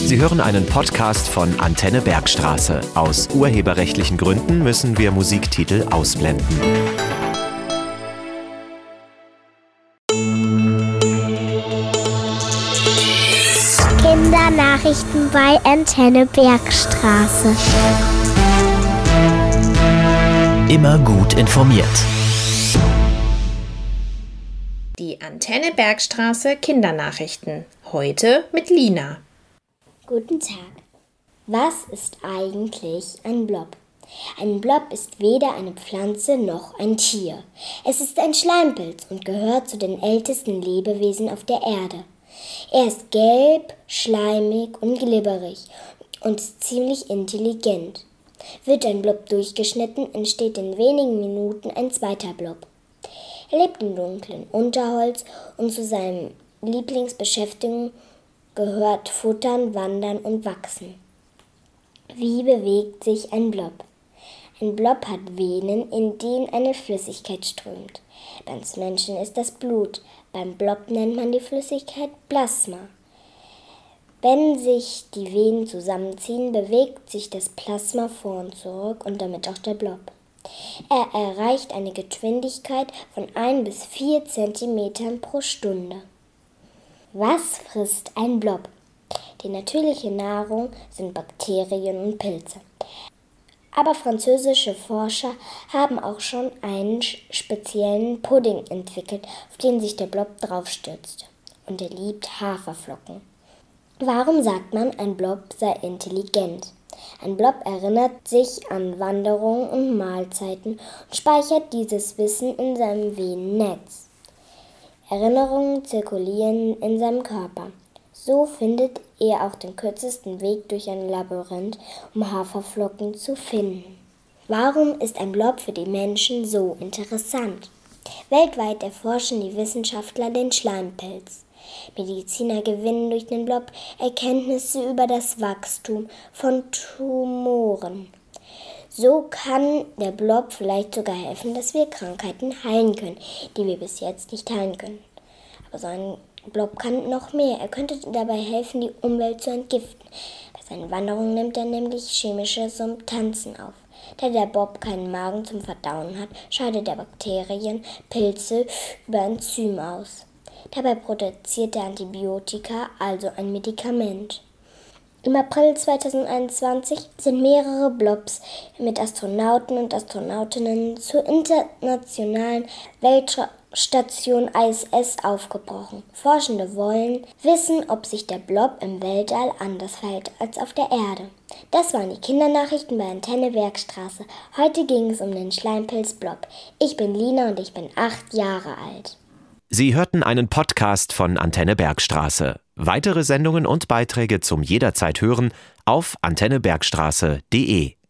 Sie hören einen Podcast von Antenne Bergstraße. Aus urheberrechtlichen Gründen müssen wir Musiktitel ausblenden. Kindernachrichten bei Antenne Bergstraße. Immer gut informiert. Die Antenne Bergstraße Kindernachrichten. Heute mit Lina. Guten Tag. Was ist eigentlich ein Blob? Ein Blob ist weder eine Pflanze noch ein Tier. Es ist ein Schleimpilz und gehört zu den ältesten Lebewesen auf der Erde. Er ist gelb, schleimig und glibberig und ist ziemlich intelligent. Wird ein Blob durchgeschnitten, entsteht in wenigen Minuten ein zweiter Blob. Er lebt im dunklen Unterholz und zu seinen Lieblingsbeschäftigungen gehört Futtern, Wandern und Wachsen. Wie bewegt sich ein Blob? Ein Blob hat Venen, in denen eine Flüssigkeit strömt. Beim Menschen ist das Blut. Beim Blob nennt man die Flüssigkeit Plasma. Wenn sich die Venen zusammenziehen, bewegt sich das Plasma vor und zurück und damit auch der Blob. Er erreicht eine Geschwindigkeit von 1 bis 4 cm pro Stunde. Was frisst ein Blob? Die natürliche Nahrung sind Bakterien und Pilze. Aber französische Forscher haben auch schon einen speziellen Pudding entwickelt, auf den sich der Blob draufstürzt. Und er liebt Haferflocken. Warum sagt man, ein Blob sei intelligent? Ein Blob erinnert sich an Wanderungen und Mahlzeiten und speichert dieses Wissen in seinem Venennetz. Erinnerungen zirkulieren in seinem Körper. So findet er auch den kürzesten Weg durch ein Labyrinth, um Haferflocken zu finden. Warum ist ein Blob für die Menschen so interessant? Weltweit erforschen die Wissenschaftler den Schleimpilz. Mediziner gewinnen durch den Blob Erkenntnisse über das Wachstum von Tumoren. So kann der Blob vielleicht sogar helfen, dass wir Krankheiten heilen können, die wir bis jetzt nicht heilen können. Aber so ein Blob kann noch mehr. Er könnte dabei helfen, die Umwelt zu entgiften. Bei seinen Wanderungen nimmt er nämlich chemische Substanzen auf. Da der Bob keinen Magen zum Verdauen hat, scheidet er Bakterien, Pilze über Enzym aus. Dabei produziert er Antibiotika, also ein Medikament. Im April 2021 sind mehrere Blobs mit Astronauten und Astronautinnen zur internationalen Weltstation ISS aufgebrochen. Forschende wollen wissen, ob sich der Blob im Weltall anders verhält als auf der Erde. Das waren die Kindernachrichten bei Antenne Bergstraße. Heute ging es um den Schleimpilz Blob. Ich bin Lina und ich bin acht Jahre alt. Sie hörten einen Podcast von Antenne Bergstraße. Weitere Sendungen und Beiträge zum jederzeit hören auf antennebergstraße.de.